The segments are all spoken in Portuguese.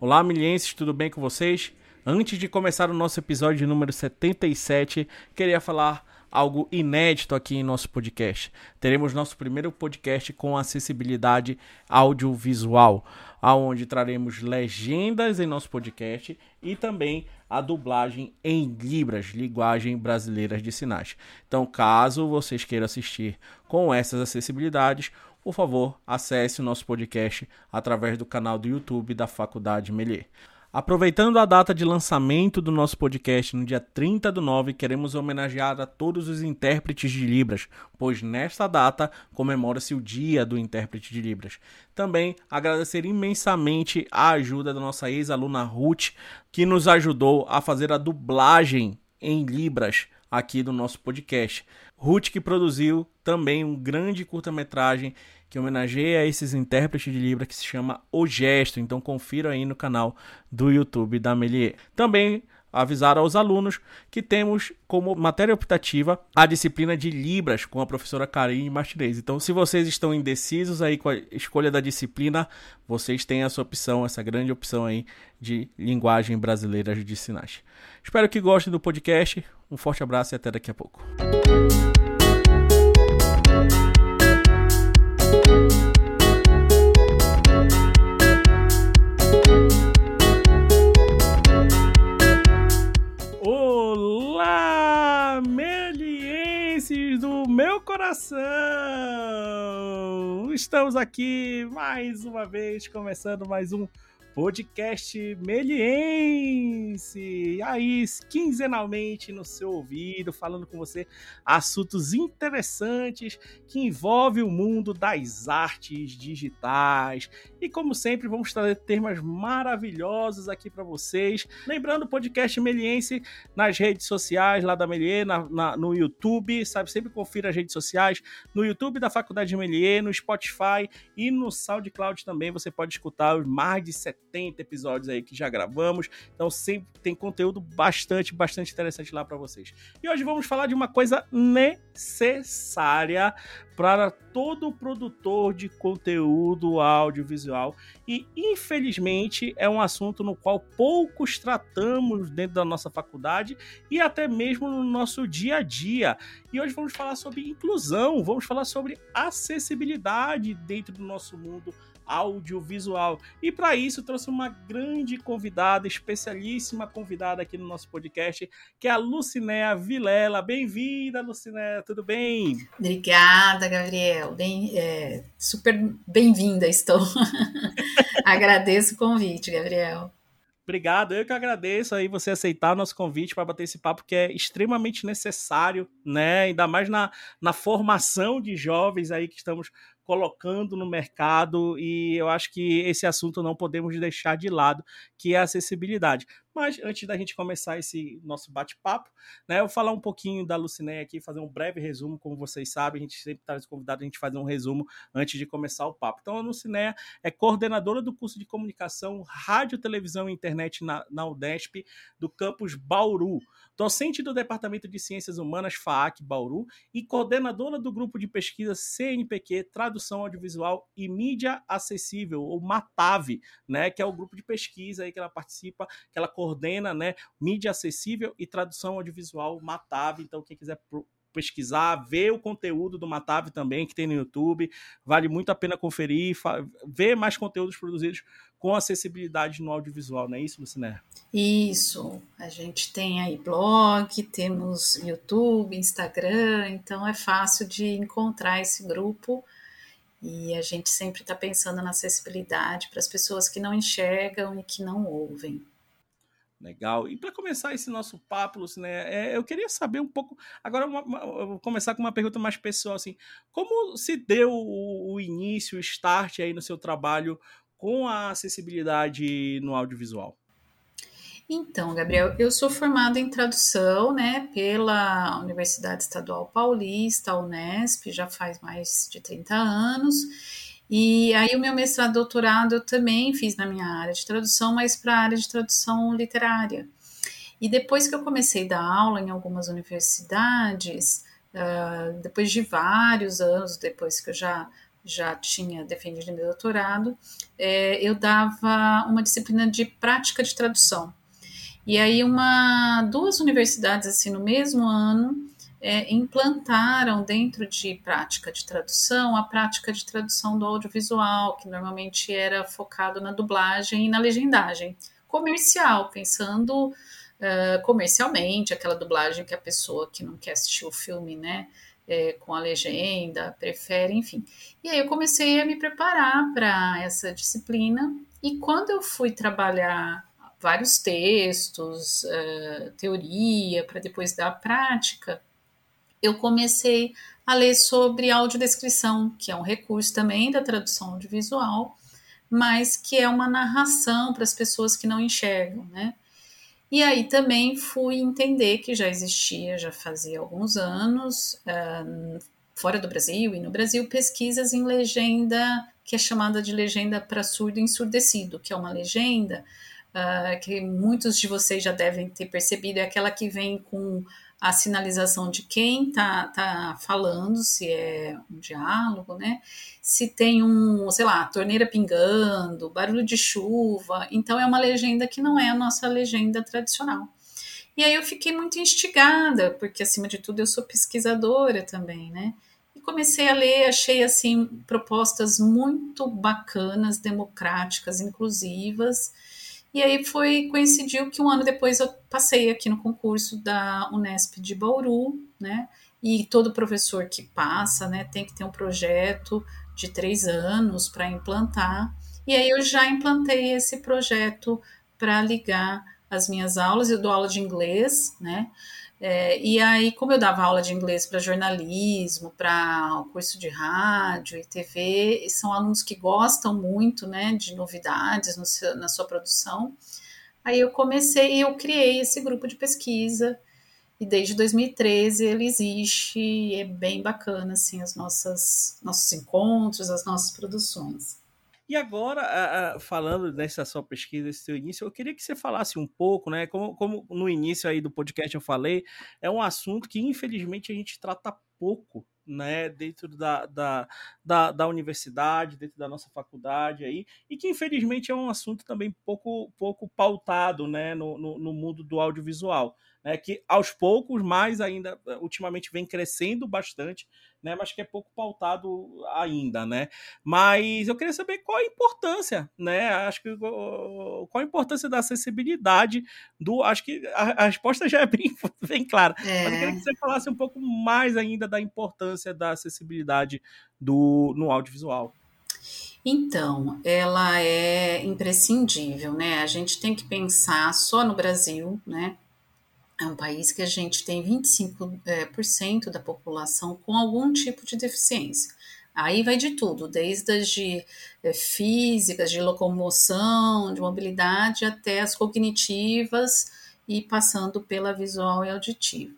Olá, milienses, tudo bem com vocês? Antes de começar o nosso episódio número 77, queria falar algo inédito aqui em nosso podcast. Teremos nosso primeiro podcast com acessibilidade audiovisual, aonde traremos legendas em nosso podcast e também a dublagem em Libras, linguagem brasileira de sinais. Então, caso vocês queiram assistir com essas acessibilidades, por favor, acesse o nosso podcast através do canal do YouTube da Faculdade Melier. Aproveitando a data de lançamento do nosso podcast no dia 30 do 9, queremos homenagear a todos os intérpretes de Libras, pois nesta data comemora-se o Dia do Intérprete de Libras. Também agradecer imensamente a ajuda da nossa ex-aluna Ruth, que nos ajudou a fazer a dublagem em Libras aqui do nosso podcast. Ruth que produziu também um grande curta-metragem que homenageia esses intérpretes de Libra que se chama O Gesto. Então confira aí no canal do YouTube da Melier. Também avisar aos alunos que temos como matéria optativa a disciplina de Libras com a professora Karine Martinez. Então, se vocês estão indecisos aí com a escolha da disciplina, vocês têm essa opção, essa grande opção aí de linguagem brasileira de sinais. Espero que gostem do podcast. Um forte abraço e até daqui a pouco. Olá, melienses do meu coração! Estamos aqui mais uma vez, começando mais um podcast meliense. Aí, quinzenalmente no seu ouvido, falando com você assuntos interessantes que envolvem o mundo das artes digitais. E como sempre, vamos trazer temas maravilhosos aqui para vocês. Lembrando o podcast meliense nas redes sociais lá da Melier, na, na, no YouTube, sabe? Sempre confira as redes sociais no YouTube da Faculdade de Melier, no Spotify e no SoundCloud também. Você pode escutar os mais de 70 70 episódios aí que já gravamos. Então sempre tem conteúdo bastante, bastante interessante lá para vocês. E hoje vamos falar de uma coisa necessária para todo produtor de conteúdo audiovisual e infelizmente é um assunto no qual poucos tratamos dentro da nossa faculdade e até mesmo no nosso dia a dia. E hoje vamos falar sobre inclusão, vamos falar sobre acessibilidade dentro do nosso mundo audiovisual. E para isso trouxe uma grande convidada, especialíssima convidada aqui no nosso podcast, que é a Lucinéa Vilela. Bem-vinda, Lucinéa, tudo bem? Obrigada, Gabriel. Bem, é, super bem-vinda estou. Agradeço o convite, Gabriel. Obrigado, eu que agradeço aí você aceitar o nosso convite para bater esse papo que é extremamente necessário, né? Ainda mais na, na formação de jovens aí que estamos colocando no mercado e eu acho que esse assunto não podemos deixar de lado, que é a acessibilidade. Mas antes da gente começar esse nosso bate-papo, né, eu vou falar um pouquinho da Lucinéia aqui, fazer um breve resumo, como vocês sabem, a gente sempre traz convidado a gente fazer um resumo antes de começar o papo. Então, a Lucinéia é coordenadora do curso de comunicação, rádio, televisão e internet na, na UDESP, do campus Bauru, docente do Departamento de Ciências Humanas FAAC Bauru e coordenadora do grupo de pesquisa CNPq, tradução Audiovisual e Mídia Acessível, ou MATAV, né, que é o grupo de pesquisa aí que ela participa, que ela coordena, né, Mídia Acessível e Tradução Audiovisual MATAV. Então, quem quiser pesquisar, ver o conteúdo do Matave também, que tem no YouTube. Vale muito a pena conferir, ver mais conteúdos produzidos com acessibilidade no audiovisual, não é isso, Luciné? Isso. A gente tem aí blog, temos YouTube, Instagram, então é fácil de encontrar esse grupo e a gente sempre está pensando na acessibilidade para as pessoas que não enxergam e que não ouvem. Legal. E para começar esse nosso papo, né, é, eu queria saber um pouco. Agora, uma, uma, eu vou começar com uma pergunta mais pessoal, assim. Como se deu o, o início, o start aí no seu trabalho com a acessibilidade no audiovisual? Então, Gabriel, eu sou formada em tradução, né, pela Universidade Estadual Paulista, Unesp, já faz mais de 30 anos. E aí o meu mestrado, doutorado eu também fiz na minha área de tradução, mas para a área de tradução literária. E depois que eu comecei a dar aula em algumas universidades, uh, depois de vários anos, depois que eu já já tinha defendido meu doutorado, é, eu dava uma disciplina de prática de tradução. E aí uma, duas universidades assim no mesmo ano é, implantaram dentro de prática de tradução a prática de tradução do audiovisual, que normalmente era focado na dublagem e na legendagem comercial, pensando uh, comercialmente, aquela dublagem que a pessoa que não quer assistir o filme, né, é, com a legenda, prefere, enfim. E aí eu comecei a me preparar para essa disciplina, e quando eu fui trabalhar vários textos, uh, teoria, para depois dar a prática, eu comecei a ler sobre audiodescrição, que é um recurso também da tradução audiovisual, mas que é uma narração para as pessoas que não enxergam, né? E aí também fui entender que já existia, já fazia alguns anos, uh, fora do Brasil e no Brasil, pesquisas em legenda, que é chamada de legenda para surdo ensurdecido, que é uma legenda uh, que muitos de vocês já devem ter percebido, é aquela que vem com a sinalização de quem está tá falando, se é um diálogo, né? Se tem um, sei lá, torneira pingando, barulho de chuva. Então é uma legenda que não é a nossa legenda tradicional. E aí eu fiquei muito instigada, porque acima de tudo eu sou pesquisadora também, né? E comecei a ler, achei assim propostas muito bacanas, democráticas, inclusivas e aí foi coincidiu que um ano depois eu passei aqui no concurso da Unesp de Bauru, né? E todo professor que passa, né, tem que ter um projeto de três anos para implantar. E aí eu já implantei esse projeto para ligar as minhas aulas. Eu dou aula de inglês, né? É, e aí, como eu dava aula de inglês para jornalismo, para curso de rádio e TV, são alunos que gostam muito né, de novidades seu, na sua produção. Aí eu comecei e eu criei esse grupo de pesquisa, e desde 2013 ele existe, e é bem bacana assim, as nossas nossos encontros, as nossas produções. E agora, falando dessa sua pesquisa, desse seu início, eu queria que você falasse um pouco, né? Como, como no início aí do podcast eu falei, é um assunto que infelizmente a gente trata pouco, né? Dentro da, da, da, da universidade, dentro da nossa faculdade aí, e que infelizmente é um assunto também pouco, pouco pautado, né? No, no, no mundo do audiovisual né, que aos poucos, mais ainda, ultimamente vem crescendo bastante, né, mas que é pouco pautado ainda, né? Mas eu queria saber qual a importância, né? Acho que qual a importância da acessibilidade do. Acho que a, a resposta já é bem, bem clara. É. Mas eu queria que você falasse um pouco mais ainda da importância da acessibilidade do, no audiovisual. Então, ela é imprescindível, né? A gente tem que pensar só no Brasil, né? É um país que a gente tem 25% é, da população com algum tipo de deficiência. Aí vai de tudo, desde as de é, físicas, de locomoção, de mobilidade, até as cognitivas e passando pela visual e auditiva.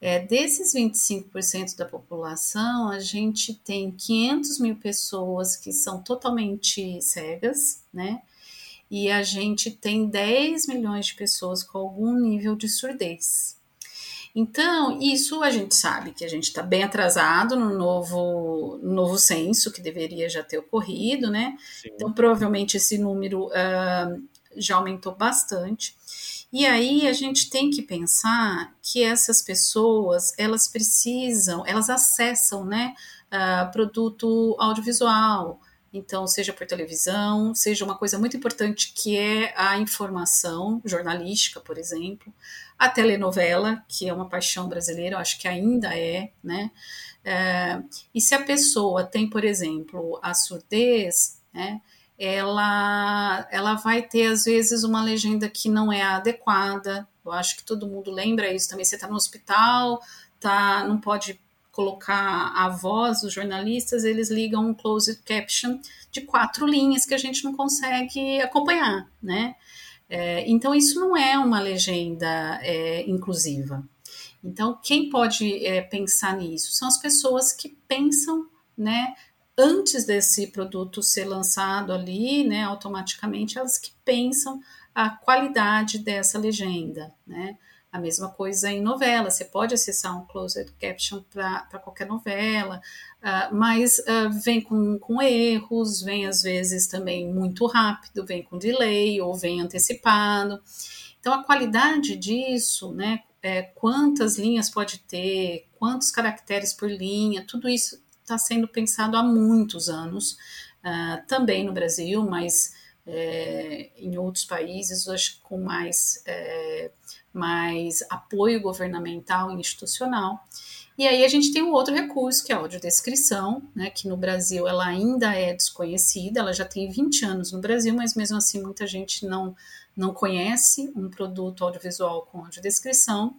É, desses 25% da população, a gente tem 500 mil pessoas que são totalmente cegas, né? E a gente tem 10 milhões de pessoas com algum nível de surdez. Então, isso a gente sabe que a gente está bem atrasado no novo, novo censo que deveria já ter ocorrido, né? Sim. Então, provavelmente esse número uh, já aumentou bastante. E aí a gente tem que pensar que essas pessoas elas precisam, elas acessam, né, uh, produto audiovisual, então, seja por televisão, seja uma coisa muito importante que é a informação jornalística, por exemplo, a telenovela, que é uma paixão brasileira, eu acho que ainda é, né? É, e se a pessoa tem, por exemplo, a surdez, né? Ela, ela vai ter, às vezes, uma legenda que não é adequada. Eu acho que todo mundo lembra isso também. Você está no hospital, tá, não pode colocar a voz dos jornalistas, eles ligam um closed caption de quatro linhas que a gente não consegue acompanhar, né? É, então, isso não é uma legenda é, inclusiva. Então, quem pode é, pensar nisso? São as pessoas que pensam, né? Antes desse produto ser lançado ali, né, automaticamente, elas que pensam a qualidade dessa legenda, né? A mesma coisa em novela, você pode acessar um closed caption para qualquer novela, uh, mas uh, vem com, com erros, vem às vezes também muito rápido, vem com delay ou vem antecipado. Então, a qualidade disso, né, é, quantas linhas pode ter, quantos caracteres por linha, tudo isso está sendo pensado há muitos anos, uh, também no Brasil, mas é, em outros países, acho que com mais, é, mais apoio governamental e institucional. E aí a gente tem um outro recurso, que é a audiodescrição, né, que no Brasil ela ainda é desconhecida, ela já tem 20 anos no Brasil, mas mesmo assim muita gente não, não conhece um produto audiovisual com audiodescrição.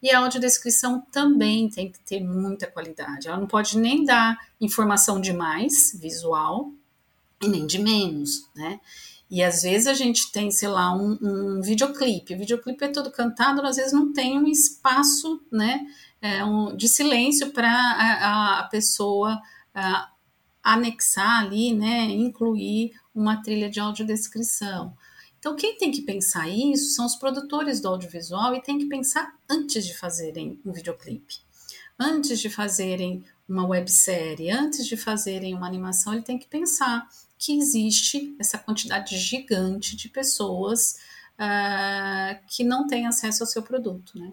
E a audiodescrição também tem que ter muita qualidade. Ela não pode nem dar informação demais visual e nem de menos, né? E às vezes a gente tem, sei lá, um, um videoclipe. O videoclipe é todo cantado, às vezes não tem um espaço, né, é, um, de silêncio para a, a, pessoa a, anexar ali, né, incluir uma trilha de audiodescrição. Então, quem tem que pensar isso são os produtores do audiovisual e tem que pensar antes de fazerem um videoclipe. Antes de fazerem uma websérie, antes de fazerem uma animação, ele tem que pensar que existe essa quantidade gigante de pessoas uh, que não têm acesso ao seu produto, né?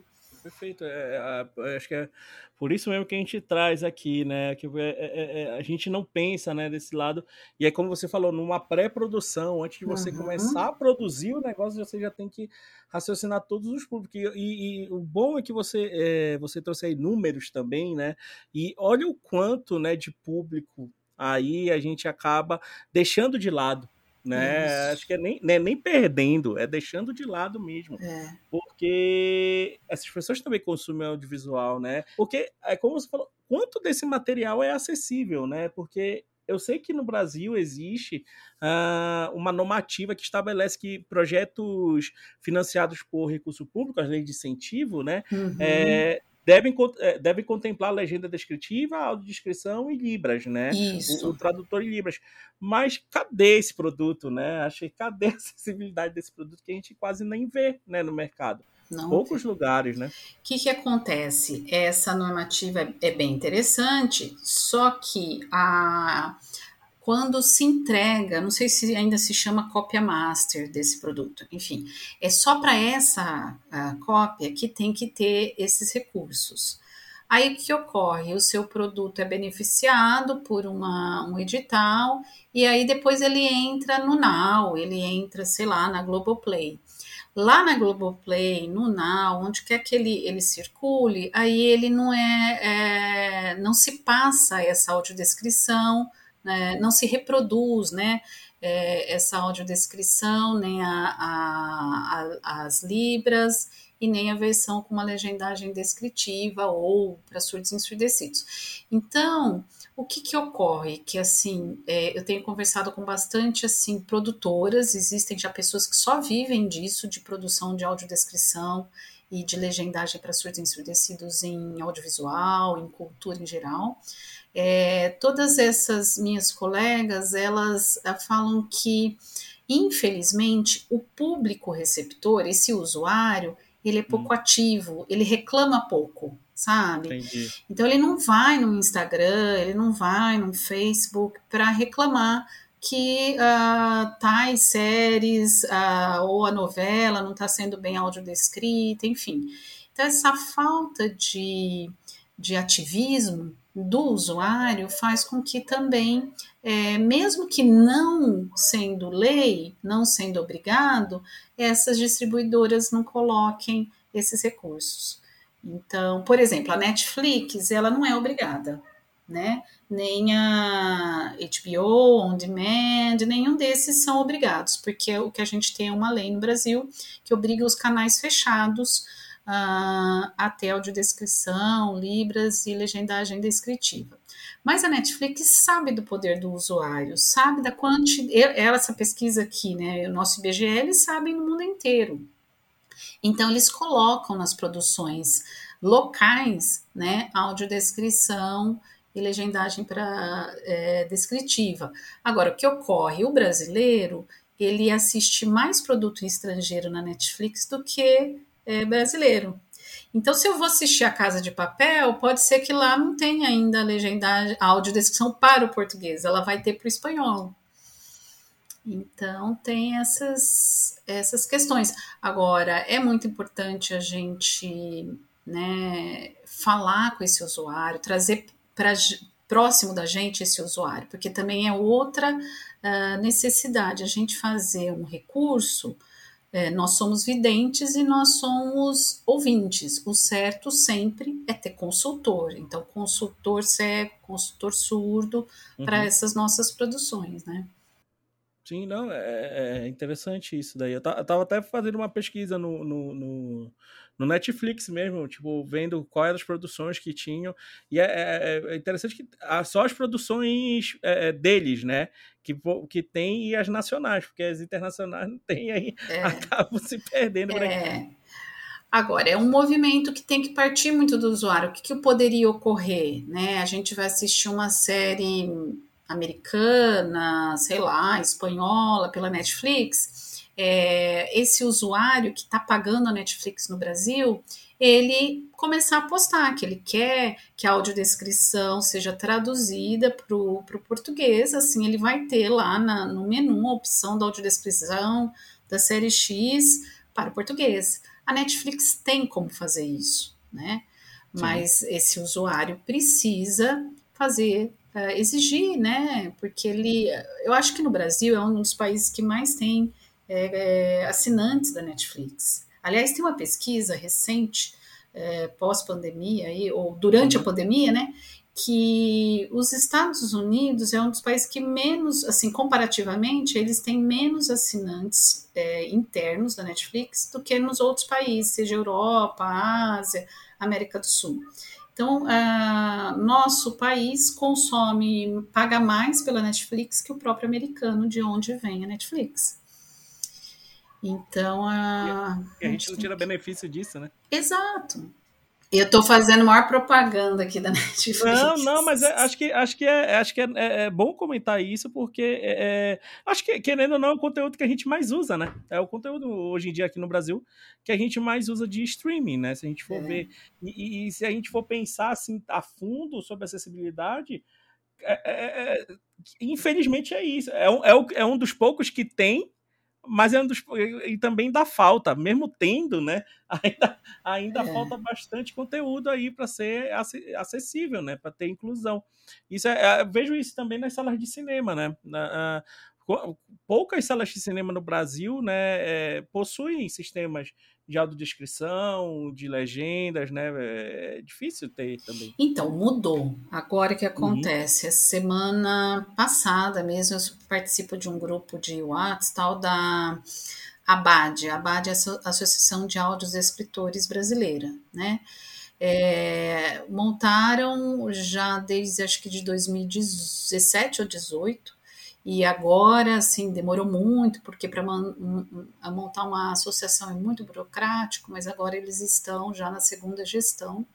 Perfeito. É, é, acho que é por isso mesmo que a gente traz aqui, né? Que é, é, é, a gente não pensa, né, desse lado. E é como você falou, numa pré-produção, antes de você uhum. começar a produzir o negócio, você já tem que raciocinar todos os públicos. E, e, o bom é que você, é, você trouxe aí números também, né? E olha o quanto, né, de público aí a gente acaba deixando de lado né? Isso. Acho que é nem, né, nem perdendo, é deixando de lado mesmo. É. Porque essas pessoas também consumem audiovisual, né? Porque, é como você falou, quanto desse material é acessível, né? Porque eu sei que no Brasil existe uh, uma normativa que estabelece que projetos financiados por recurso público, as leis de incentivo, né, uhum. é, devem, é, devem contemplar a legenda descritiva, a audiodescrição e Libras, né? Isso. O, o, tradutor em Libras. Mas cadê esse produto, né? Achei cadê a acessibilidade desse produto que a gente quase nem vê né, no mercado? Não Poucos lugares, né? O que, que acontece? Essa normativa é bem interessante, só que a quando se entrega, não sei se ainda se chama cópia master desse produto, enfim, é só para essa cópia que tem que ter esses recursos. Aí que ocorre? O seu produto é beneficiado por uma, um edital e aí depois ele entra no Now, ele entra, sei lá, na Globoplay. Lá na Globoplay, no Now, onde quer que ele, ele circule, aí ele não é, é não se passa essa audiodescrição, né, não se reproduz, né? É, essa audiodescrição, nem a, a, a, as libras e nem a versão com uma legendagem descritiva ou para surdos ensurdecidos. Então, o que, que ocorre? Que assim, é, eu tenho conversado com bastante assim produtoras, existem já pessoas que só vivem disso, de produção de audiodescrição e de legendagem para surdos ensurdecidos em audiovisual, em cultura em geral. É, todas essas minhas colegas, elas eh, falam que, infelizmente, o público receptor, esse usuário, ele é pouco hum. ativo, ele reclama pouco, sabe? Entendi. Então ele não vai no Instagram, ele não vai no Facebook para reclamar que uh, tais séries uh, ou a novela não está sendo bem audiodescrita, enfim. Então essa falta de, de ativismo do usuário faz com que também, é, mesmo que não sendo lei, não sendo obrigado, essas distribuidoras não coloquem esses recursos. Então, por exemplo, a Netflix, ela não é obrigada, né? Nem a HBO, On Demand, nenhum desses são obrigados, porque o que a gente tem é uma lei no Brasil que obriga os canais fechados uh, até audiodescrição, libras e legendagem descritiva. Mas a Netflix sabe do poder do usuário, sabe da quantidade. Essa pesquisa aqui, né? O nosso IBGE, eles sabem no mundo inteiro. Então, eles colocam nas produções locais, né, audiodescrição e legendagem para é, descritiva. Agora, o que ocorre? O brasileiro ele assiste mais produto estrangeiro na Netflix do que é, brasileiro. Então, se eu vou assistir a Casa de Papel, pode ser que lá não tenha ainda a legendagem, a audiodescrição para o português, ela vai ter para o espanhol. Então, tem essas, essas questões. Agora, é muito importante a gente né, falar com esse usuário, trazer para próximo da gente esse usuário, porque também é outra uh, necessidade a gente fazer um recurso é, nós somos videntes e nós somos ouvintes. O certo sempre é ter consultor. Então, consultor cego, consultor surdo uhum. para essas nossas produções, né? Sim, não, é, é interessante isso daí. Eu, tava até fazendo uma pesquisa no, no, no, no, Netflix mesmo, tipo, vendo quais as produções que tinham. E é, é, é interessante que só as produções é, é, deles, né? Que, que tem e as nacionais, porque as internacionais não tem, aí é. acabam se perdendo. É. Agora, é um movimento que tem que partir muito do usuário. O que, que poderia ocorrer? Né? A gente vai assistir uma série americana, sei lá, espanhola, pela Netflix, é, esse usuário que está pagando a Netflix no Brasil, ele começar a postar que ele quer que a audiodescrição seja traduzida para o português, assim ele vai ter lá na, no menu a opção da audiodescrição da série X para o português. A Netflix tem como fazer isso, né? Mas esse usuário precisa fazer uh, exigir, né? Porque ele, eu acho que no Brasil é um dos países que mais tem é, é, assinantes da Netflix. Aliás, tem uma pesquisa recente, é, pós-pandemia, ou durante a pandemia, né? Que os Estados Unidos é um dos países que menos, assim, comparativamente, eles têm menos assinantes é, internos da Netflix do que nos outros países, seja Europa, Ásia, América do Sul. Então, nosso país consome, paga mais pela Netflix que o próprio americano, de onde vem a Netflix. Então, a, e a gente não tira benefício disso, né? Exato. Eu estou fazendo maior propaganda aqui da Netflix. Não, não, mas é, acho que, acho que, é, acho que é, é, é bom comentar isso, porque é, é, acho que, querendo ou não, é o conteúdo que a gente mais usa, né? É o conteúdo hoje em dia aqui no Brasil que a gente mais usa de streaming, né? Se a gente for é. ver. E, e, se a gente for pensar assim a fundo sobre acessibilidade, infelizmente é isso. É um, é um dos poucos que tem mas é um dos, e também dá falta, mesmo tendo, né? Ainda, ainda é. falta bastante conteúdo aí para ser acessível, né? Para ter inclusão. Isso é, é vejo isso também nas salas de cinema, né? Na, poucas salas de cinema no Brasil, né, é, possuem sistemas de audiodescrição, de legendas, né? É difícil ter também. Então, mudou. Agora que acontece, uhum. semana passada mesmo eu participo de um grupo de WhatsApp tal da ABAD. A ABAD é a Associação de Áudios Escritores Brasileira, né? É, montaram já desde acho que de 2017 ou 2018 e agora, assim, demorou muito, porque para montar uma associação é muito burocrático, mas agora eles estão já na segunda gestão.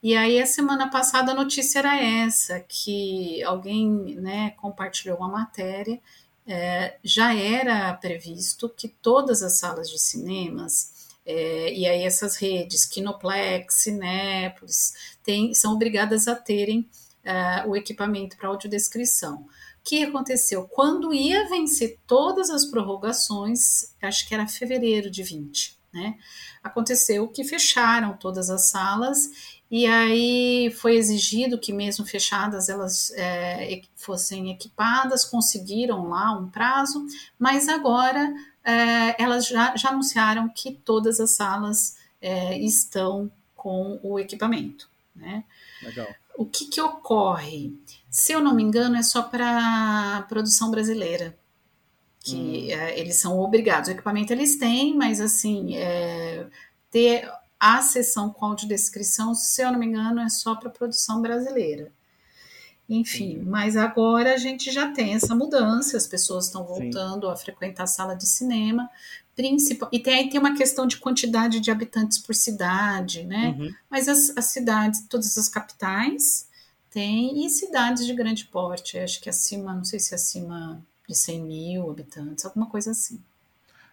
E aí, a semana passada, a notícia era essa: que alguém né, compartilhou uma matéria. É, já era previsto que todas as salas de cinemas, é, e aí essas redes, Kinoplex, Cinépolis, tem, são obrigadas a terem é, o equipamento para audiodescrição que aconteceu? Quando ia vencer todas as prorrogações, acho que era fevereiro de 20, né? Aconteceu que fecharam todas as salas e aí foi exigido que, mesmo fechadas, elas é, fossem equipadas, conseguiram lá um prazo, mas agora é, elas já, já, anunciaram que todas as salas é, estão com o equipamento. Né? Legal. O que, que ocorre? Se eu não me engano, é só para produção brasileira. Que hum. é, eles são obrigados. O equipamento eles têm, mas assim, é, ter a sessão com audiodescrição, se eu não me engano, é só para produção brasileira. Enfim, Sim. mas agora a gente já tem essa mudança, as pessoas estão voltando Sim. a frequentar a sala de cinema, principal, e tem, aí tem uma questão de quantidade de habitantes por cidade, né? Uhum. Mas as, as cidades, todas as capitais, tem, e cidades de grande porte, acho que acima, não sei se acima de 100 mil habitantes, alguma coisa assim.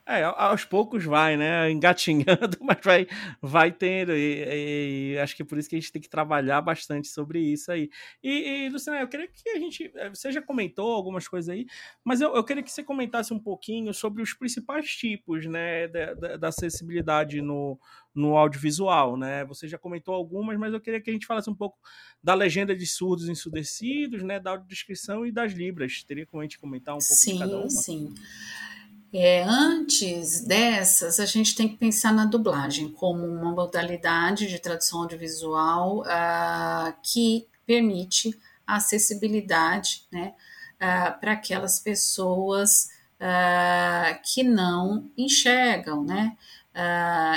É, aos poucos vai, né? Engatinhando, mas vai, vai tendo. E, e, acho que é por isso que a gente tem que trabalhar bastante sobre isso aí. E, e Luciana, eu queria que a gente. Eh, você já comentou algumas coisas aí, mas eu, eu queria que você comentasse um pouquinho sobre os principais tipos né, da, da, da acessibilidade no, no audiovisual, né? Você já comentou algumas, mas eu queria que a gente falasse um pouco da legenda de surdos ensurdecidos, né? Da audiodescrição e das libras. Teria como a gente comentar um pouco sim, de cada uma? Sim, sim. É, antes dessas, a gente tem que pensar na dublagem como uma modalidade de tradução audiovisual uh, que permite acessibilidade né, uh, para aquelas pessoas uh, que não enxergam, né?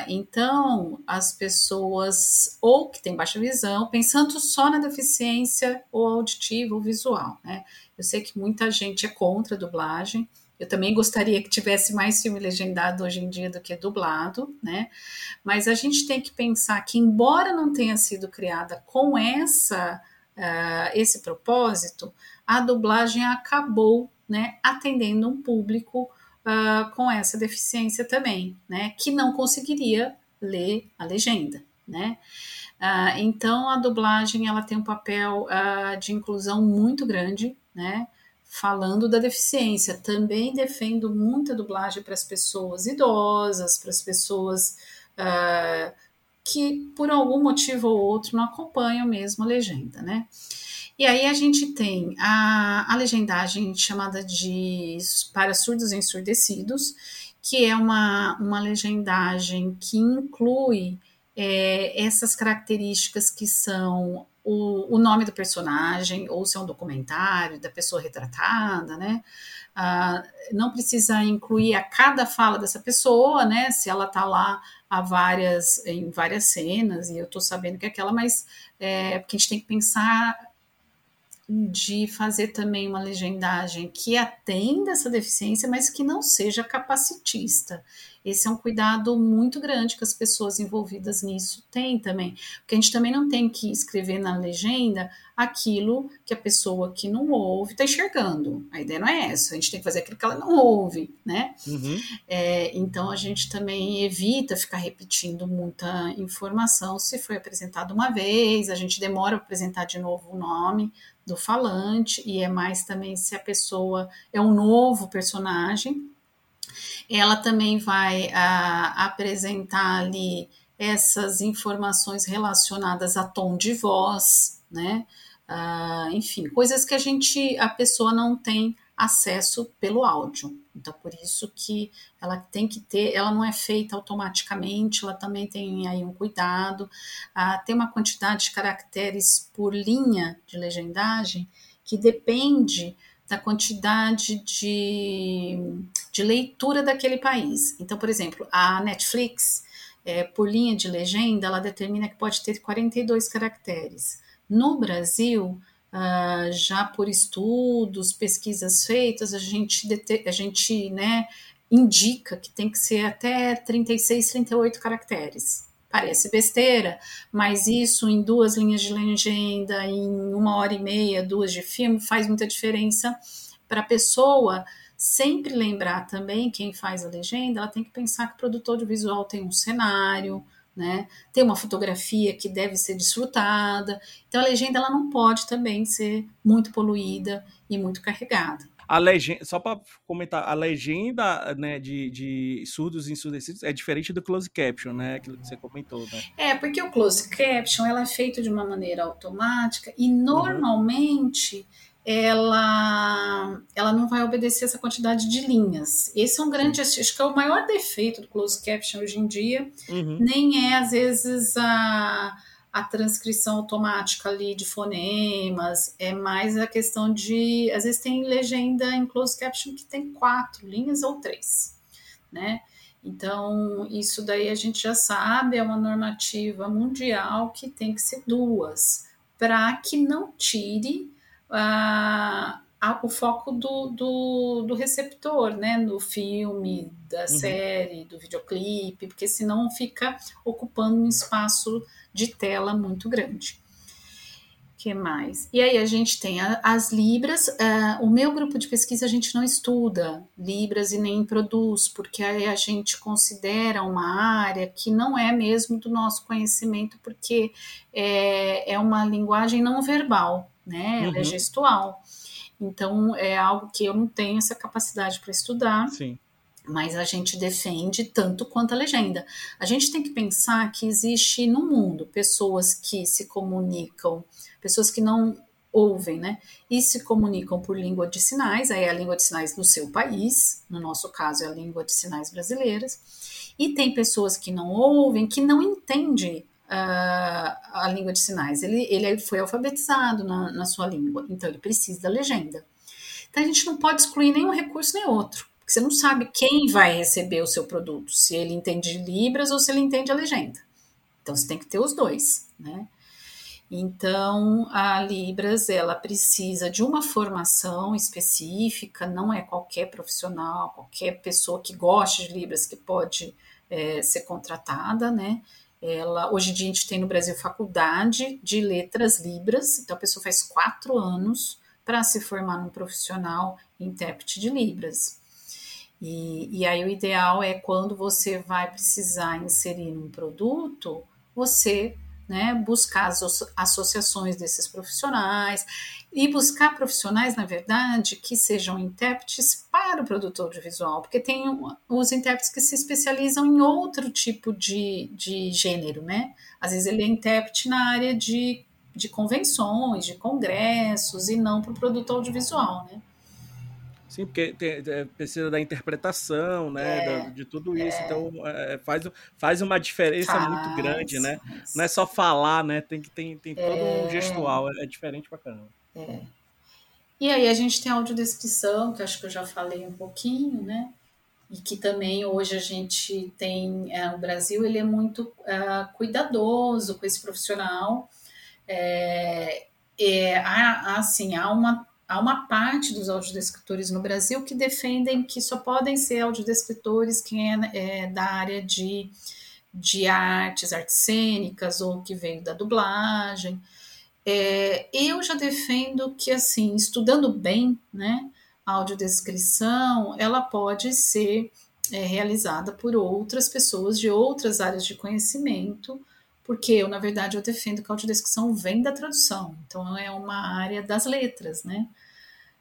então, as pessoas ou que têm baixa visão, pensando só na deficiência ou auditiva ou visual, né? Eu sei que muita gente é contra a dublagem, eu também gostaria que tivesse mais filme legendado hoje em dia do que dublado, né? Mas a gente tem que pensar que, embora não tenha sido criada com essa uh, esse propósito, a dublagem acabou, né, atendendo um público uh, com essa deficiência também, né, que não conseguiria ler a legenda, né? Uh, então a dublagem ela tem um papel de inclusão muito grande, né? Falando da deficiência. Também defendo muita dublagem para as pessoas idosas, para as pessoas uh, que, por algum motivo ou outro, não acompanham mesmo a legenda, né? E aí a gente tem a, a legendagem chamada de para surdos ensurdecidos, que é uma, uma legendagem que inclui é, essas características que são o, o nome do personagem, ou se é um documentário da pessoa retratada, né? Ah, não precisa incluir a cada fala dessa pessoa, né? Se ela tá lá há várias, em várias cenas, e eu tô sabendo que é aquela, mas é, porque a gente tem que pensar de fazer também uma legendagem que atenda essa deficiência, mas que não seja capacitista. Esse é um cuidado muito grande que as pessoas envolvidas nisso têm também, porque a gente também não tem que escrever na legenda aquilo que a pessoa que não ouve está enxergando. A ideia não é essa, a gente tem que fazer aquilo que ela não ouve, né? Uhum. É, então a gente também evita ficar repetindo muita informação. Se foi apresentado uma vez, a gente demora para apresentar de novo o nome do falante, e é mais também se a pessoa é um novo personagem, ela também vai a, ah, apresentar ali essas informações relacionadas a tom de voz, né? Uh, enfim, coisas que a gente, a pessoa não tem acesso pelo áudio. Então, por isso que ela tem que ter, ela não é feita automaticamente, ela também tem aí um cuidado. Uh, tem uma quantidade de caracteres por linha de legendagem que depende da quantidade de, de leitura daquele país. Então, por exemplo, a Netflix, é, por linha de legenda, ela determina que pode ter 42 caracteres. No Brasil, uh, já por estudos, pesquisas feitas, a gente, a gente né, indica que tem que ser até 36, 38 caracteres. Parece besteira, mas isso em duas linhas de legenda, em uma hora e meia, duas de filme, faz muita diferença para a pessoa sempre lembrar também quem faz a legenda, ela tem que pensar que o produtor de visual tem um cenário, né? Tem uma fotografia que deve ser desfrutada. Então a legenda ela não pode também ser muito poluída e muito carregada a legenda, só para comentar, a legenda né, de, de surdos e ensurdecidos é diferente do close caption, né? Aquilo que você comentou, né? É, porque o close caption ela é feito de uma maneira automática e uhum. normalmente uhum. Ela, ela não vai obedecer essa quantidade de linhas. Esse é um grande, acho que é o maior defeito do close caption hoje em dia. Uhum. Nem é, às vezes, a a transcrição automática ali de fonemas, é mais a questão de. Às vezes tem legenda em closed caption que tem quatro linhas ou três, né? Então, isso daí a gente já sabe, é uma normativa mundial que tem que ser duas, para que não tire a, a, o foco do, do, do, receptor, né? No filme, da uhum. série, do videoclipe, porque senão fica ocupando um espaço de tela muito grande. que mais? E aí a gente tem a, as libras. Uh, o meu grupo de pesquisa a gente não estuda libras e nem produz, porque aí a gente considera uma área que não é mesmo do nosso conhecimento, porque é, é uma linguagem não verbal, né? Ela é uhum. gestual. Então é algo que eu não tenho essa capacidade para estudar. Sim mas a gente defende tanto quanto a legenda. A gente tem que pensar que existe no mundo pessoas que se comunicam pessoas que não ouvem, né? E se comunicam por língua de sinais, aí é a língua de sinais do seu país, no nosso caso é a língua de sinais brasileiras. E tem pessoas que não ouvem, que não entendem a língua de sinais. Ele, ele foi alfabetizado na, na sua língua, então ele precisa da legenda. Então a gente não pode excluir nenhum recurso nem outro, porque você não sabe quem vai receber o seu produto, se ele entende Libras ou se ele entende a legenda. Então você tem que ter os dois, né? Então, a Libras, ela precisa de uma formação específica, não é qualquer profissional, qualquer pessoa que goste de Libras que pode é, ser contratada, né? Ela, hoje em dia a gente tem no Brasil faculdade de letras Libras, então a pessoa faz quatro anos para se formar num profissional intérprete de Libras. E, e aí o ideal é quando você vai precisar inserir um produto, você né, buscar as associações desses profissionais e buscar profissionais, na verdade, que sejam intérpretes para o produtor audiovisual, porque tem os intérpretes que se especializam em outro tipo de, de gênero, né? Às vezes ele é intérprete na área de, de convenções, de congressos, e não para o produtor audiovisual, né? Sim, porque tem, é, precisa da interpretação, né? É, da, de tudo isso. É. Então é, faz, faz uma diferença faz, muito grande, né? Não é só falar, né? Tem que tem, tem todo um é. gestual, é, é, diferente pra caramba. É. E aí a gente tem a audiodescrição, que acho que eu já falei um pouquinho, né? E que também hoje a gente tem, é, o Brasil ele é muito cuidadoso com esse profissional. É, é, há, assim, há uma há uma parte dos audiodescritores no Brasil que defendem que só podem ser audiodescritores quem é, é da área de, de artes, artes cênicas ou que veio da dublagem. É, eu já defendo que, assim, estudando bem, né, a audiodescrição, ela pode ser é, realizada por outras pessoas de outras áreas de conhecimento, porque eu, na verdade, eu defendo que a audiodescrição vem da tradução, então é uma área das letras, né?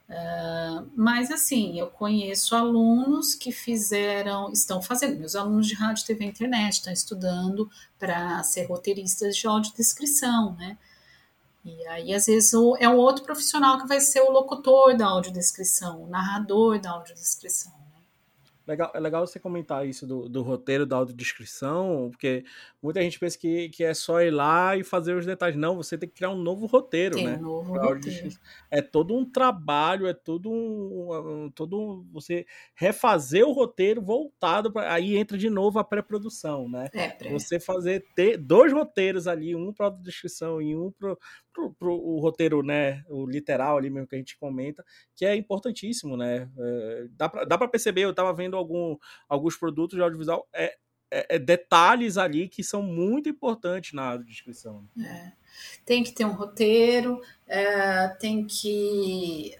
Uh, mas assim, eu conheço alunos que fizeram, estão fazendo, meus alunos de rádio, TV e internet estão estudando para ser roteiristas de audiodescrição, né? E aí, às vezes, o, é um outro profissional que vai ser o locutor da audiodescrição, o narrador da audiodescrição. Legal, é legal você comentar isso do, do roteiro da autodescrição, porque muita gente pensa que, que é só ir lá e fazer os detalhes. Não, você tem que criar um novo roteiro, tem né? Um novo roteiro. É todo um trabalho, é todo um, todo um, você refazer o roteiro voltado para aí entra de novo a pré-produção, né? É, pré. Você fazer ter dois roteiros ali, um para autodescrição e um para pro, pro, o roteiro, né, o literal ali mesmo que a gente comenta, que é importantíssimo, né? É, dá para perceber, eu estava vendo algum, alguns produtos de audiovisual, é, é, é, detalhes ali que são muito importantes na descrição. É. Tem que ter um roteiro, é, tem que.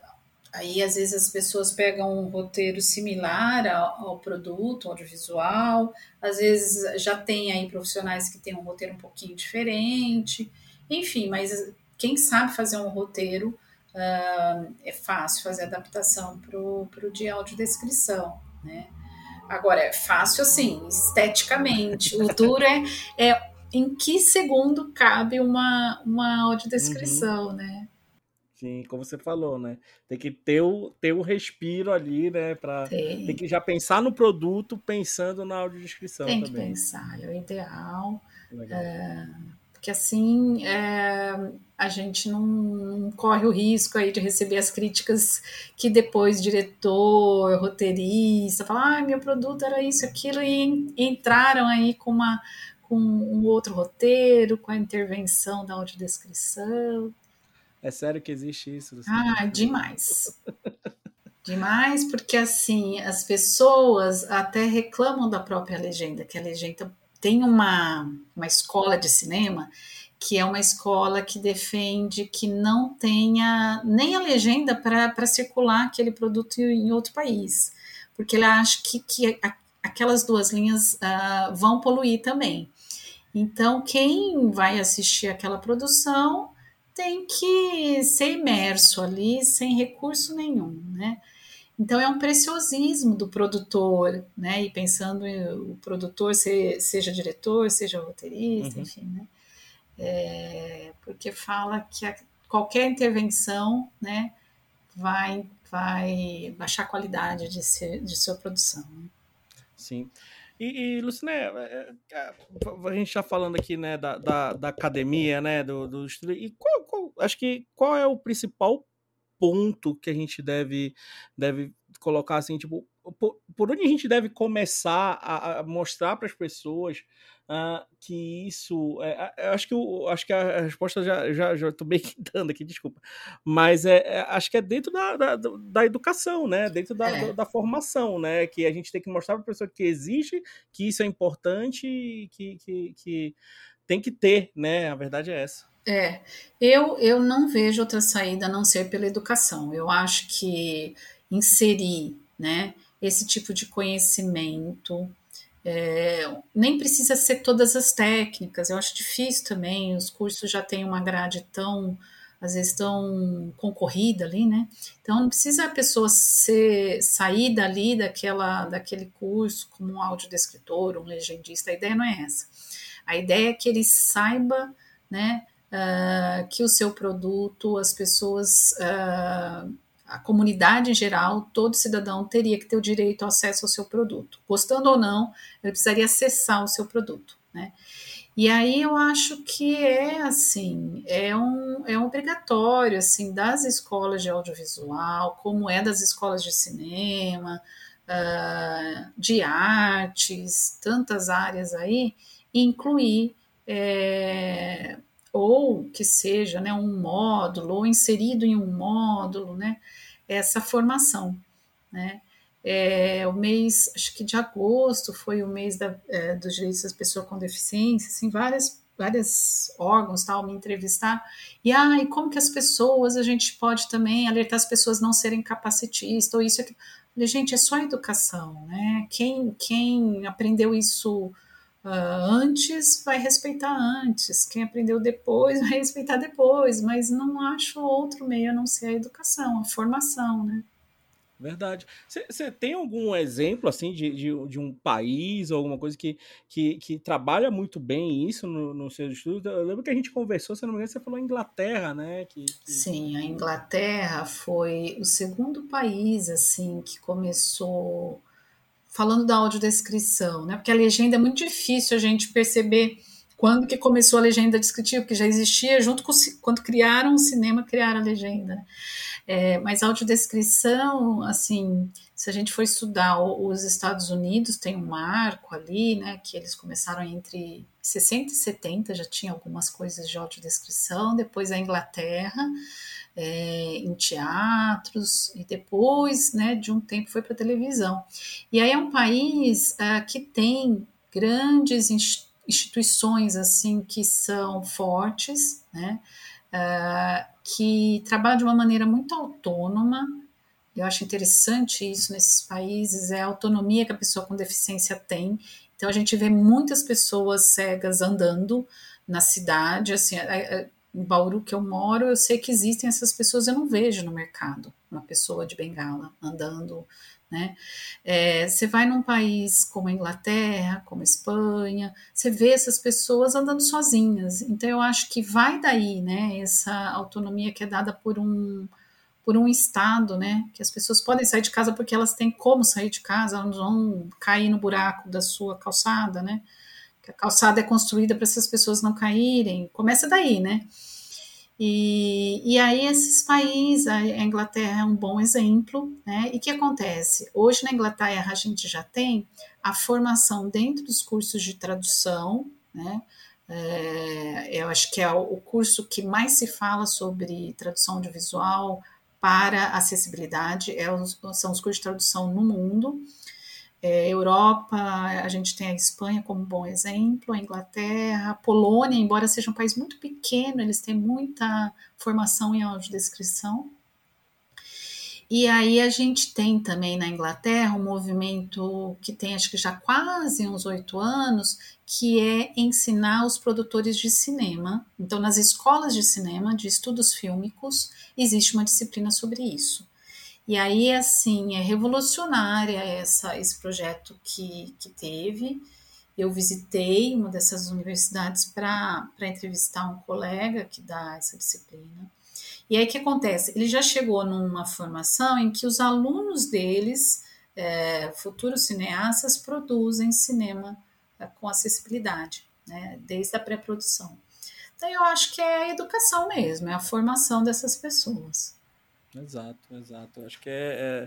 Aí, às vezes, as pessoas pegam um roteiro similar ao, ao produto audiovisual, às vezes já tem aí profissionais que têm um roteiro um pouquinho diferente, enfim, mas quem sabe fazer um roteiro uh, é fácil fazer adaptação para o de audiodescrição, né? Agora, é fácil assim, esteticamente. O duro é, é em que segundo cabe uma, uma audiodescrição, uhum. né? Sim, como você falou, né? Tem que ter o, ter o respiro ali, né? Pra, tem. tem que já pensar no produto pensando na audiodescrição tem também. Tem que pensar, é o ideal. É, porque assim é, a gente não, não, corre o risco aí de receber as críticas que depois diretor, roteirista fala, ah, meu produto era isso, aquilo, e entraram aí com uma com um outro roteiro, com a intervenção da audiodescrição. É sério que existe isso? Ah, demais. demais, porque assim, as pessoas até reclamam da própria legenda, que a legenda tem uma, uma escola de cinema que é uma escola que defende que não tenha nem a legenda para circular aquele produto em outro país, porque ele acha que, que aquelas duas linhas uh, vão poluir também. Então, quem vai assistir aquela produção tem que ser imerso ali sem recurso nenhum, né? Então é um preciosismo do produtor, né? E pensando em o produtor ser, seja diretor, seja roteirista, uhum. enfim, né? É, porque fala que a, qualquer intervenção, né, vai vai baixar a qualidade de, ser, de sua produção. Né? Sim. E, e Luciné, é, é, é, a gente está falando aqui, né, da, da, da, academia, né, do, do estudo, e qual, qual, acho que qual é o principal ponto que a gente deve, deve colocar, assim, tipo, por, por onde a gente deve começar a, a mostrar para as pessoas uh, que isso. É, é acho que eu, acho que a resposta já já já estou bem dando aqui, desculpa, mas é, é, acho que é dentro da, da, da educação, né? Dentro da, é. da, da, formação, né? Que a gente tem que mostrar para a pessoa que existe, que isso é importante, que, que, que tem que ter, né? A verdade é essa. É, eu, eu não vejo outra saída a não ser pela educação. Eu acho que inserir, né, esse tipo de conhecimento é, nem precisa ser todas as técnicas, eu acho difícil também, os cursos já têm uma grade tão, às vezes, tão concorrida ali, né? Então não precisa a pessoa ser, sair dali daquela, daquele curso como um audiodescritor, um legendista, a ideia não é essa. A ideia é que ele saiba, né, uh, que o seu produto, as pessoas. Uh, a comunidade em geral, todo cidadão teria que ter o direito ao acesso ao seu produto. Gostando ou não, ele precisaria acessar o seu produto, né? E aí eu acho que é assim, é um, é um obrigatório assim das escolas de audiovisual, como é das escolas de cinema, uh, de artes, tantas áreas aí, incluir é, ou que seja né, um módulo, ou inserido em um módulo, né, essa formação. Né. É, o mês, acho que de agosto foi o mês da, é, dos direitos das pessoas com deficiência, assim, várias, vários órgãos tal me entrevistar e ah, e como que as pessoas a gente pode também alertar as pessoas não serem capacitistas ou isso aqui. Gente, é só educação, né? Quem, quem aprendeu isso antes vai respeitar antes, quem aprendeu depois vai respeitar depois, mas não acho outro meio a não ser a educação, a formação, né? Verdade. Você tem algum exemplo assim de, de, de, um país ou alguma coisa que, que, que trabalha muito bem isso no, no seu estudo? Eu lembro que a gente conversou, se não me engano, você falou Inglaterra, né? Que, que... Sim, a Inglaterra foi o segundo país assim que começou falando da audiodescrição, né? Porque a legenda é muito difícil a gente perceber quando que começou a legenda descritiva, porque já existia junto com quando criaram o cinema, criaram a legenda. Né? É, mas a audiodescrição, assim, se a gente for estudar os Estados Unidos, tem um marco ali, né, que eles começaram entre 60 e 70, já tinha algumas coisas de audiodescrição, depois a Inglaterra, é, em teatros e depois, né, de um tempo foi para televisão. E aí é um país uh, que tem grandes instituições assim que são fortes, né, uh, que trabalham de uma maneira muito autônoma. Eu acho interessante isso nesses países, é a autonomia que a pessoa com deficiência tem. Então a gente vê muitas pessoas cegas andando na cidade, assim, em Bauru que eu moro, eu sei que existem essas pessoas, eu não vejo no mercado uma pessoa de bengala andando, né? É, você vai num país como a Inglaterra, como a Espanha, você vê essas pessoas andando sozinhas. Então eu acho que vai daí, né? Essa autonomia que é dada por um por um estado, né? Que as pessoas podem sair de casa porque elas têm como sair de casa, elas não vão cair no buraco da sua calçada, né? A calçada é construída para essas pessoas não caírem. Começa daí, né? E, e aí esses países, a Inglaterra é um bom exemplo, né? E o que acontece? Hoje na Inglaterra a gente já tem a formação dentro dos cursos de tradução, né? É, eu acho que é o curso que mais se fala sobre tradução audiovisual para acessibilidade, é os, são os cursos de tradução no mundo. É, Europa, a gente tem a Espanha como bom exemplo, a Inglaterra, a Polônia, embora seja um país muito pequeno, eles têm muita formação em audiodescrição. E aí a gente tem também na Inglaterra um movimento que tem acho que já quase uns oito anos, que é ensinar os produtores de cinema. Então, nas escolas de cinema, de estudos fílmicos, existe uma disciplina sobre isso. E aí, assim, é revolucionária essa, esse projeto que, que teve. Eu visitei uma dessas universidades para entrevistar um colega que dá essa disciplina. E aí o que acontece? Ele já chegou numa formação em que os alunos deles, é, futuros cineastas, produzem cinema é, com acessibilidade, né, desde a pré-produção. Então eu acho que é a educação mesmo, é a formação dessas pessoas. Exato, exato. Acho que é,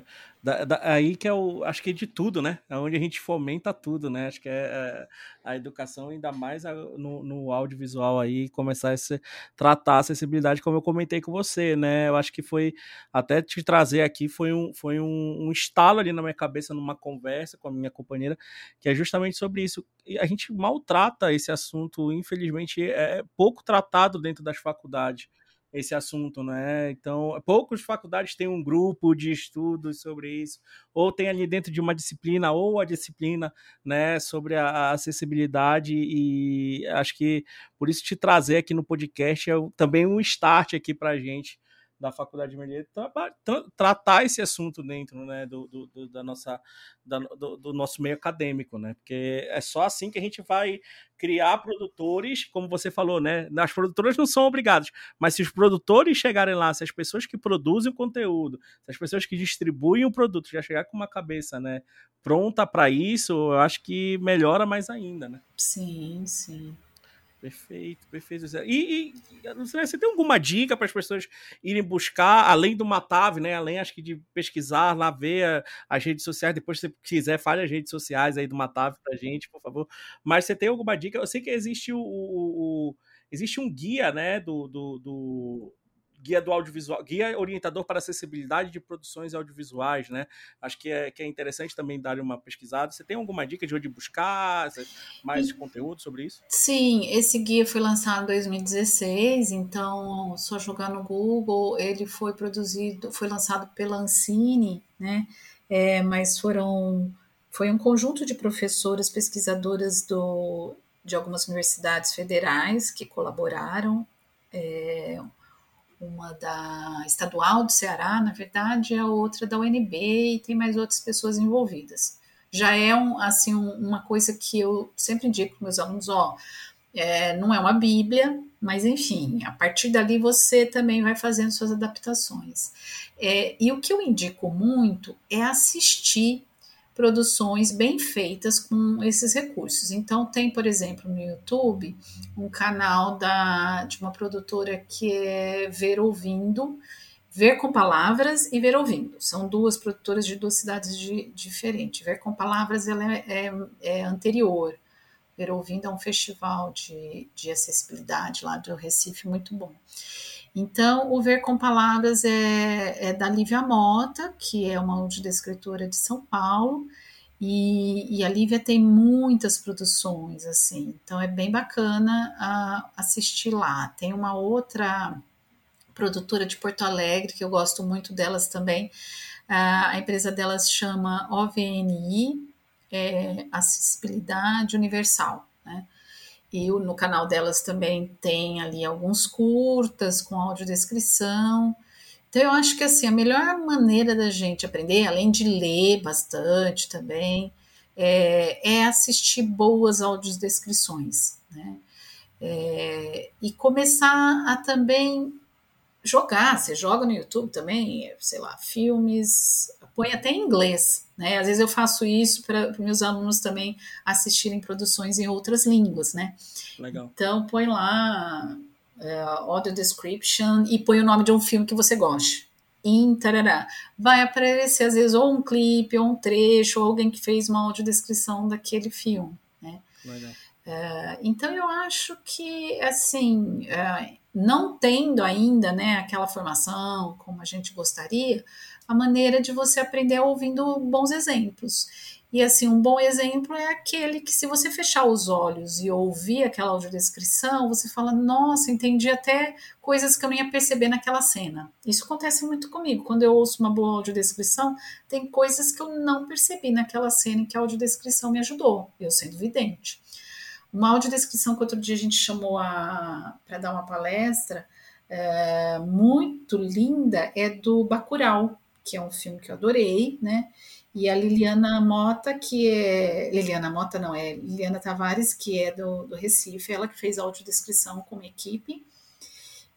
é da, da, aí que é o, acho que é de tudo, né? É onde a gente fomenta tudo, né? Acho que é, é a educação ainda mais a, no, no, audiovisual aí começar a se, tratar a acessibilidade, como eu comentei com você, né? Eu acho que foi até te trazer aqui foi um, foi um, um estalo ali na minha cabeça numa conversa com a minha companheira que é justamente sobre isso. E a gente maltrata esse assunto, infelizmente é pouco tratado dentro das faculdades esse assunto, né? Então, poucas faculdades têm um grupo de estudos sobre isso, ou tem ali dentro de uma disciplina, ou a disciplina, né, sobre a acessibilidade, e acho que por isso te trazer aqui no podcast é também um start aqui para a gente da Faculdade de tra tratar esse assunto dentro né, do, do, da nossa, da, do, do, nosso meio acadêmico, né? Porque é só assim que a gente vai criar produtores, como você falou, né? As produtoras não são obrigadas, mas se os produtores chegarem lá, se as pessoas que produzem o conteúdo, se as pessoas que distribuem o produto já chegar com uma cabeça, né, pronta para isso, eu acho que melhora mais ainda, né? Sim, sim. Perfeito, perfeito. E, e você tem alguma dica para as pessoas irem buscar, além do Matave, né? Além, acho que de pesquisar lá, ver as redes sociais. Depois, se quiser, fale as redes sociais aí do Matave para gente, por favor. Mas você tem alguma dica? Eu sei que existe o, o, o existe um guia, né? do, do, do guia do audiovisual, guia orientador para acessibilidade de produções audiovisuais, né? Acho que é, que é interessante também dar uma pesquisada. Você tem alguma dica de onde buscar mais e, conteúdo sobre isso? Sim, esse guia foi lançado em 2016, então só jogar no Google, ele foi produzido, foi lançado pela Ancine, né? É, mas foram foi um conjunto de professoras pesquisadoras do, de algumas universidades federais que colaboraram. É, uma da estadual do Ceará, na verdade, a outra da UNB e tem mais outras pessoas envolvidas. Já é um, assim um, uma coisa que eu sempre indico para meus alunos, ó, é, não é uma Bíblia, mas enfim, a partir dali você também vai fazendo suas adaptações. É, e o que eu indico muito é assistir produções bem feitas com esses recursos. Então tem, por exemplo, no YouTube um canal da, de uma produtora que é Ver Ouvindo, Ver com Palavras e Ver Ouvindo. São duas produtoras de duas cidades de, diferentes. Ver com Palavras ela é, é, é, anterior. Ver Ouvindo é um festival de, de acessibilidade lá do Recife muito bom. Então, o Ver com Palavras é, é da Lívia Mota, que é uma audiodescritora de São Paulo, e, e, a Lívia tem muitas produções, assim, então é bem bacana uh, assistir lá. Tem uma outra produtora de Porto Alegre, que eu gosto muito delas também, uh, a empresa delas chama OVNI, é, Acessibilidade Universal? E no canal delas também tem ali alguns curtas com audiodescrição. Então eu acho que assim, a melhor maneira da gente aprender, além de ler bastante também, é, é assistir boas audiodescrições, né? É, e começar a também jogar. Você joga no YouTube também, sei lá, filmes, põe até em inglês, né? Às vezes eu faço isso para meus alunos também assistirem produções em outras línguas, né? Legal. Então põe lá uh, audio description e põe o nome de um filme que você goste. Em tarará. Vai aparecer às vezes ou um clipe, ou um trecho, ou alguém que fez uma audiodescrição daquele filme, né? Legal. Uh, então eu acho que assim uh, não tendo ainda né, aquela formação como a gente gostaria, a maneira de você aprender é ouvindo bons exemplos. E assim, um bom exemplo é aquele que, se você fechar os olhos e ouvir aquela audiodescrição, você fala: Nossa, entendi até coisas que eu não ia perceber naquela cena. Isso acontece muito comigo. Quando eu ouço uma boa audiodescrição, tem coisas que eu não percebi naquela cena e que a audiodescrição me ajudou, eu sendo vidente. Uma audiodescrição que outro dia a gente chamou para dar uma palestra, é, muito linda, é do Bacurau, que é um filme que eu adorei, né? E a Liliana Mota, que é. Liliana Mota não, é Liliana Tavares, que é do, do Recife, ela que fez a audiodescrição com uma equipe.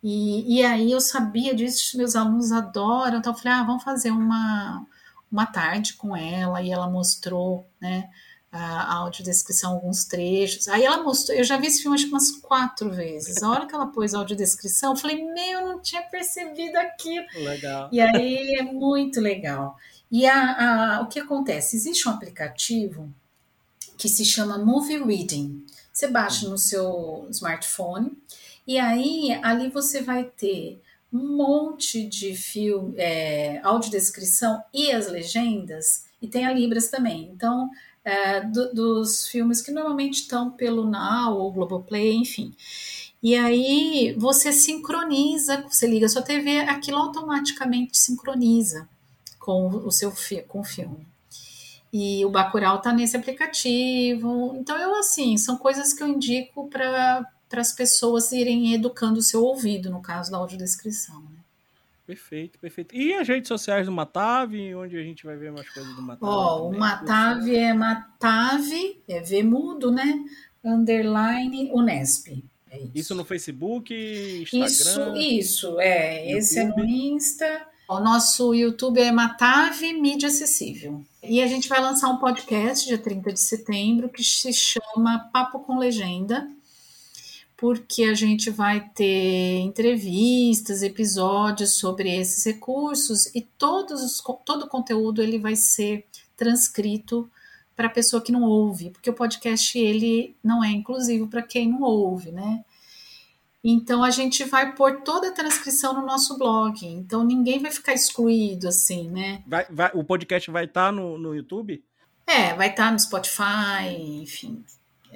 E, e aí eu sabia disso, meus alunos adoram, então eu falei, ah, vamos fazer uma, uma tarde com ela, e ela mostrou, né, a audiodescrição, alguns trechos. Aí ela mostrou, eu já vi esse filme acho que umas quatro vezes. A hora que ela pôs a audiodescrição, eu falei, meu, eu não tinha percebido aquilo. Legal. E aí é muito legal. E a, a, o que acontece? Existe um aplicativo que se chama Movie Reading. Você baixa no seu smartphone e aí ali você vai ter um monte de filme, é, audiodescrição e as legendas, e tem a Libras também. Então, é, do, dos filmes que normalmente estão pelo Now ou Globoplay, enfim. E aí você sincroniza, você liga a sua TV, aquilo automaticamente sincroniza com o seu com o filme. E o Bacurau tá nesse aplicativo. Então eu assim, são coisas que eu indico para as pessoas irem educando o seu ouvido, no caso da audiodescrição. Perfeito, perfeito. E as redes sociais do Matave, onde a gente vai ver mais coisas do Matave? Ó, oh, o Matave é Matave, é V mudo, né? Underline Unesp. É isso. isso. no Facebook, Instagram? Isso, isso, é. YouTube. Esse é no Insta. O nosso YouTube é Matave Mídia Acessível. E a gente vai lançar um podcast dia 30 de setembro que se chama Papo com Legenda, porque a gente vai ter entrevistas, episódios sobre esses recursos e todos os, todo o conteúdo ele vai ser transcrito para a pessoa que não ouve, porque o podcast ele não é inclusivo para quem não ouve, né? Então a gente vai pôr toda a transcrição no nosso blog. Então ninguém vai ficar excluído assim, né? Vai, vai, o podcast vai estar tá no, no YouTube? É, vai estar tá no Spotify, enfim.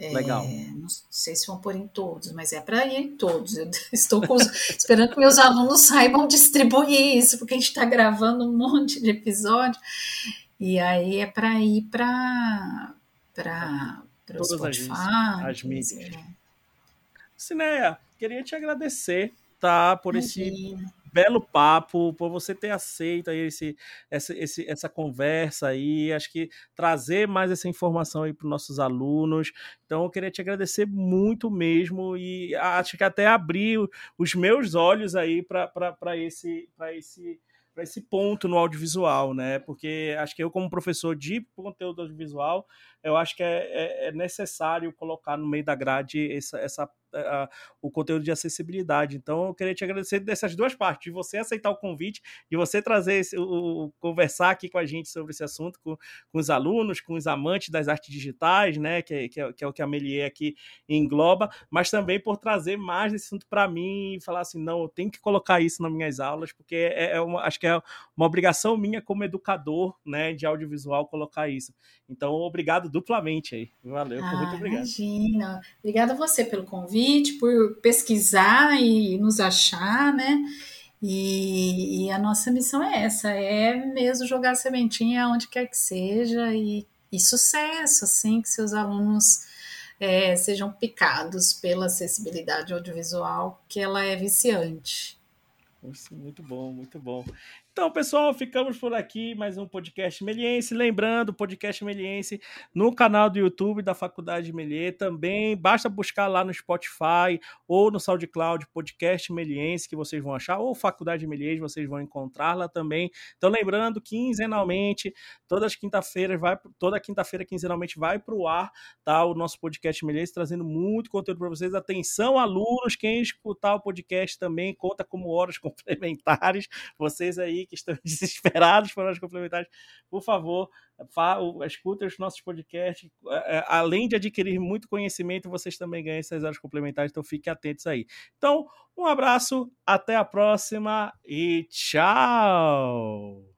É, Legal. Não sei se vão pôr em todos, mas é para ir em todos. Eu estou esperando que meus alunos saibam distribuir isso, porque a gente está gravando um monte de episódio. E aí é para ir para o Spotify. As, as mídias. É. Cineia, queria te agradecer, tá? Por esse belo papo, por você ter aceito aí esse, essa, esse, essa conversa aí, acho que trazer mais essa informação aí para os nossos alunos. Então, eu queria te agradecer muito mesmo e acho que até abrir os meus olhos aí para esse, esse para esse ponto no audiovisual, né? Porque acho que eu, como professor de conteúdo audiovisual, eu acho que é, é, é necessário colocar no meio da grade essa, essa a, o conteúdo de acessibilidade. Então, eu queria te agradecer dessas duas partes, de você aceitar o convite, de você trazer esse, o, conversar aqui com a gente sobre esse assunto, com, com os alunos, com os amantes das artes digitais, né? Que, que, é, que é o que a Melier aqui engloba, mas também por trazer mais esse assunto para mim e falar assim, não, eu tenho que colocar isso nas minhas aulas, porque é, é uma, acho que é uma obrigação minha como educador, né, de audiovisual colocar isso. Então, obrigado duplamente aí. Valeu, ah, muito obrigado. Imagina. Obrigada a você pelo convite, por pesquisar e nos achar, né? E, e, a nossa missão é essa, é mesmo jogar sementinha onde quer que seja e, e sucesso, assim, que seus alunos é, sejam picados pela acessibilidade audiovisual, que ela é viciante. Muito bom, muito bom. Então, pessoal, ficamos por aqui. Mais um podcast Meliense. Lembrando, podcast Meliense no canal do YouTube da Faculdade Melier. Também basta buscar lá no Spotify ou no SoundCloud Podcast Meliense, que vocês vão achar, ou Faculdade Melier, vocês vão encontrar lá também. Então, lembrando, quinzenalmente, todas quinta-feiras, vai, toda quinta-feira, quinzenalmente, vai para o ar, tá? O nosso podcast Meliense, trazendo muito conteúdo para vocês. Atenção, alunos, quem escutar o podcast também conta como horas complementares. Vocês aí que estão desesperados por horas complementares, por favor, escutem os nossos podcasts. É, é, além de adquirir muito conhecimento, vocês também ganham essas horas complementares, então fiquem atentos aí. Então, um abraço, até a próxima e tchau!